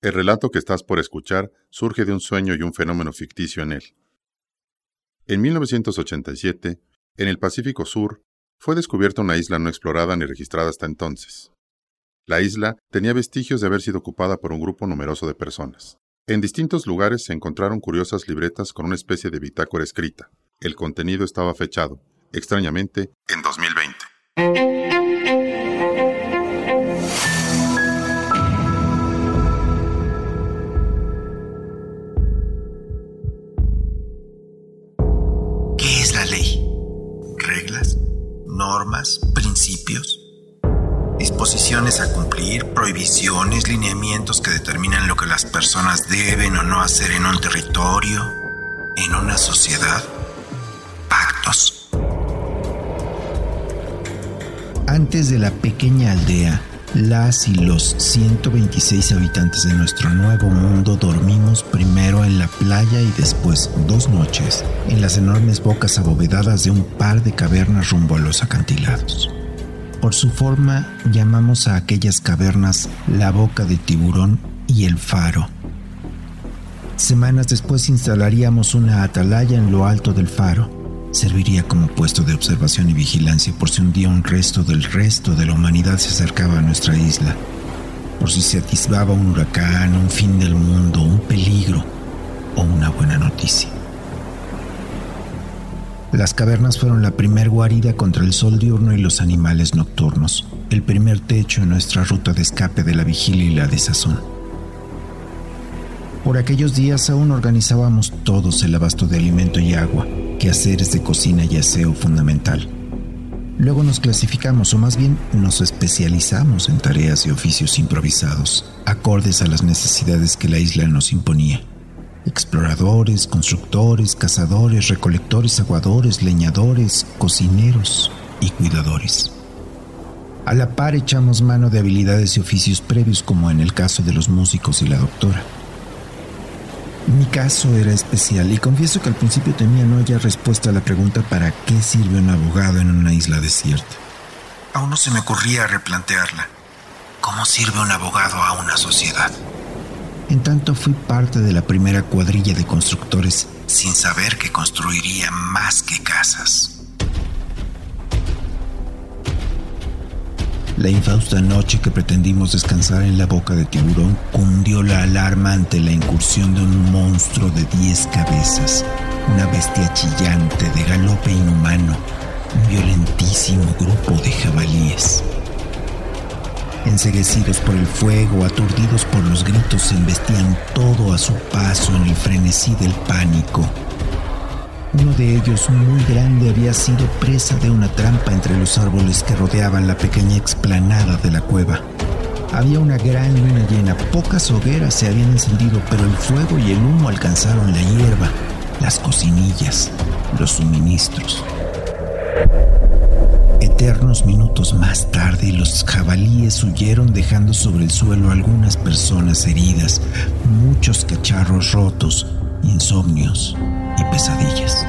El relato que estás por escuchar surge de un sueño y un fenómeno ficticio en él. En 1987, en el Pacífico Sur, fue descubierta una isla no explorada ni registrada hasta entonces. La isla tenía vestigios de haber sido ocupada por un grupo numeroso de personas. En distintos lugares se encontraron curiosas libretas con una especie de bitácora escrita. El contenido estaba fechado, extrañamente, en 2020. Disposiciones a cumplir, prohibiciones, lineamientos que determinan lo que las personas deben o no hacer en un territorio, en una sociedad, pactos. Antes de la pequeña aldea, las y los 126 habitantes de nuestro nuevo mundo dormimos primero en la playa y después dos noches en las enormes bocas abovedadas de un par de cavernas rumbo a los acantilados. Por su forma llamamos a aquellas cavernas la boca de tiburón y el faro. Semanas después instalaríamos una atalaya en lo alto del faro serviría como puesto de observación y vigilancia por si un día un resto del resto de la humanidad se acercaba a nuestra isla, por si se atisbaba un huracán, un fin del mundo, un peligro o una buena noticia. Las cavernas fueron la primer guarida contra el sol diurno y los animales nocturnos, el primer techo en nuestra ruta de escape de la vigilia y la desazón. Por aquellos días aún organizábamos todos el abasto de alimento y agua, quehaceres de cocina y aseo fundamental. Luego nos clasificamos, o más bien nos especializamos en tareas y oficios improvisados, acordes a las necesidades que la isla nos imponía. Exploradores, constructores, cazadores, recolectores, aguadores, leñadores, cocineros y cuidadores. A la par echamos mano de habilidades y oficios previos como en el caso de los músicos y la doctora. Mi caso era especial y confieso que al principio temía no hallar respuesta a la pregunta ¿para qué sirve un abogado en una isla desierta? Aún no se me ocurría replantearla. ¿Cómo sirve un abogado a una sociedad? En tanto fui parte de la primera cuadrilla de constructores sin saber que construiría más que casas. La infausta noche que pretendimos descansar en la boca de tiburón cundió la alarma ante la incursión de un monstruo de diez cabezas, una bestia chillante de galope inhumano, un violentísimo grupo de jabalíes. Enseguecidos por el fuego, aturdidos por los gritos, se investían todo a su paso en el frenesí del pánico uno de ellos, muy grande, había sido presa de una trampa entre los árboles que rodeaban la pequeña explanada de la cueva. Había una gran luna llena, pocas hogueras se habían encendido, pero el fuego y el humo alcanzaron la hierba, las cocinillas, los suministros. Eternos minutos más tarde, los jabalíes huyeron dejando sobre el suelo algunas personas heridas, muchos cacharros rotos, insomnios y pesadillas.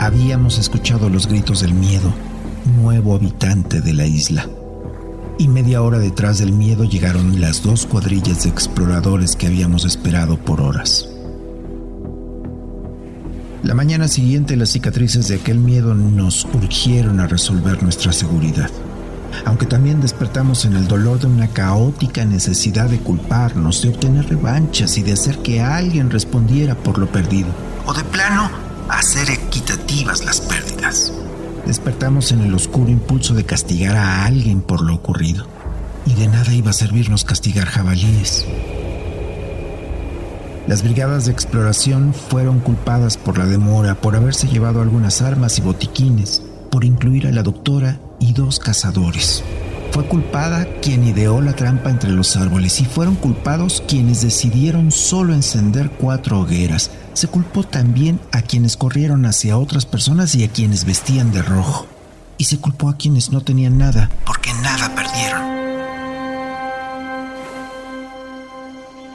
Habíamos escuchado los gritos del miedo, nuevo habitante de la isla. Y media hora detrás del miedo llegaron las dos cuadrillas de exploradores que habíamos esperado por horas. La mañana siguiente las cicatrices de aquel miedo nos urgieron a resolver nuestra seguridad aunque también despertamos en el dolor de una caótica necesidad de culparnos, de obtener revanchas y de hacer que alguien respondiera por lo perdido. O de plano, hacer equitativas las pérdidas. Despertamos en el oscuro impulso de castigar a alguien por lo ocurrido. Y de nada iba a servirnos castigar jabalíes. Las brigadas de exploración fueron culpadas por la demora, por haberse llevado algunas armas y botiquines, por incluir a la doctora y dos cazadores. Fue culpada quien ideó la trampa entre los árboles y fueron culpados quienes decidieron solo encender cuatro hogueras. Se culpó también a quienes corrieron hacia otras personas y a quienes vestían de rojo. Y se culpó a quienes no tenían nada, porque nada perdieron.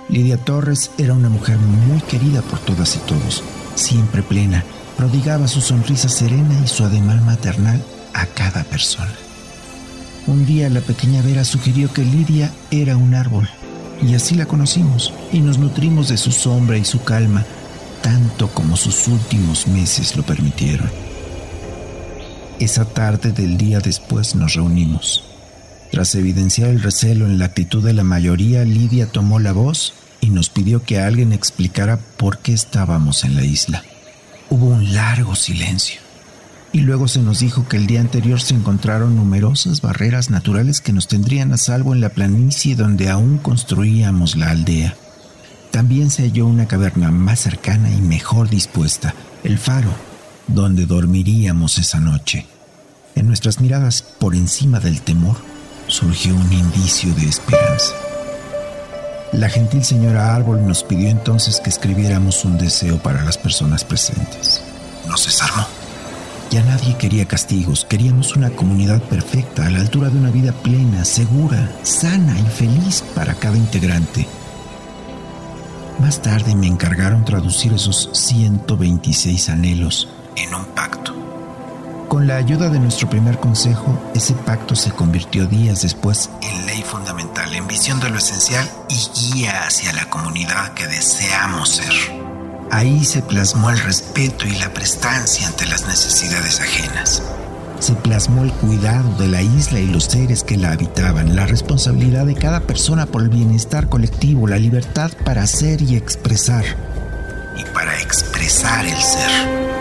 Lidia Torres era una mujer muy querida por todas y todos, siempre plena, prodigaba su sonrisa serena y su ademán maternal a cada persona. Un día la pequeña Vera sugirió que Lidia era un árbol, y así la conocimos, y nos nutrimos de su sombra y su calma, tanto como sus últimos meses lo permitieron. Esa tarde del día después nos reunimos. Tras evidenciar el recelo en la actitud de la mayoría, Lidia tomó la voz y nos pidió que alguien explicara por qué estábamos en la isla. Hubo un largo silencio y luego se nos dijo que el día anterior se encontraron numerosas barreras naturales que nos tendrían a salvo en la planicie donde aún construíamos la aldea. También se halló una caverna más cercana y mejor dispuesta, el faro, donde dormiríamos esa noche. En nuestras miradas, por encima del temor, surgió un indicio de esperanza. La gentil señora Árbol nos pidió entonces que escribiéramos un deseo para las personas presentes. Nos desarmó. Ya nadie quería castigos, queríamos una comunidad perfecta, a la altura de una vida plena, segura, sana y feliz para cada integrante. Más tarde me encargaron traducir esos 126 anhelos en un pacto. Con la ayuda de nuestro primer consejo, ese pacto se convirtió días después en ley fundamental, en visión de lo esencial y guía hacia la comunidad que deseamos ser. Ahí se plasmó el respeto y la prestancia ante las necesidades ajenas. Se plasmó el cuidado de la isla y los seres que la habitaban, la responsabilidad de cada persona por el bienestar colectivo, la libertad para ser y expresar. Y para expresar el ser.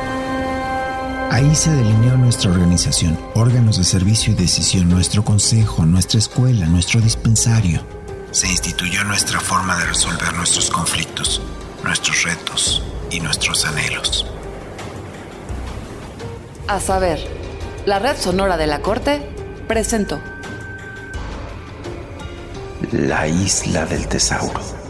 Ahí se delineó nuestra organización, órganos de servicio y decisión, nuestro consejo, nuestra escuela, nuestro dispensario. Se instituyó nuestra forma de resolver nuestros conflictos, nuestros retos y nuestros anhelos. A saber, la red sonora de la corte presentó La isla del tesauro.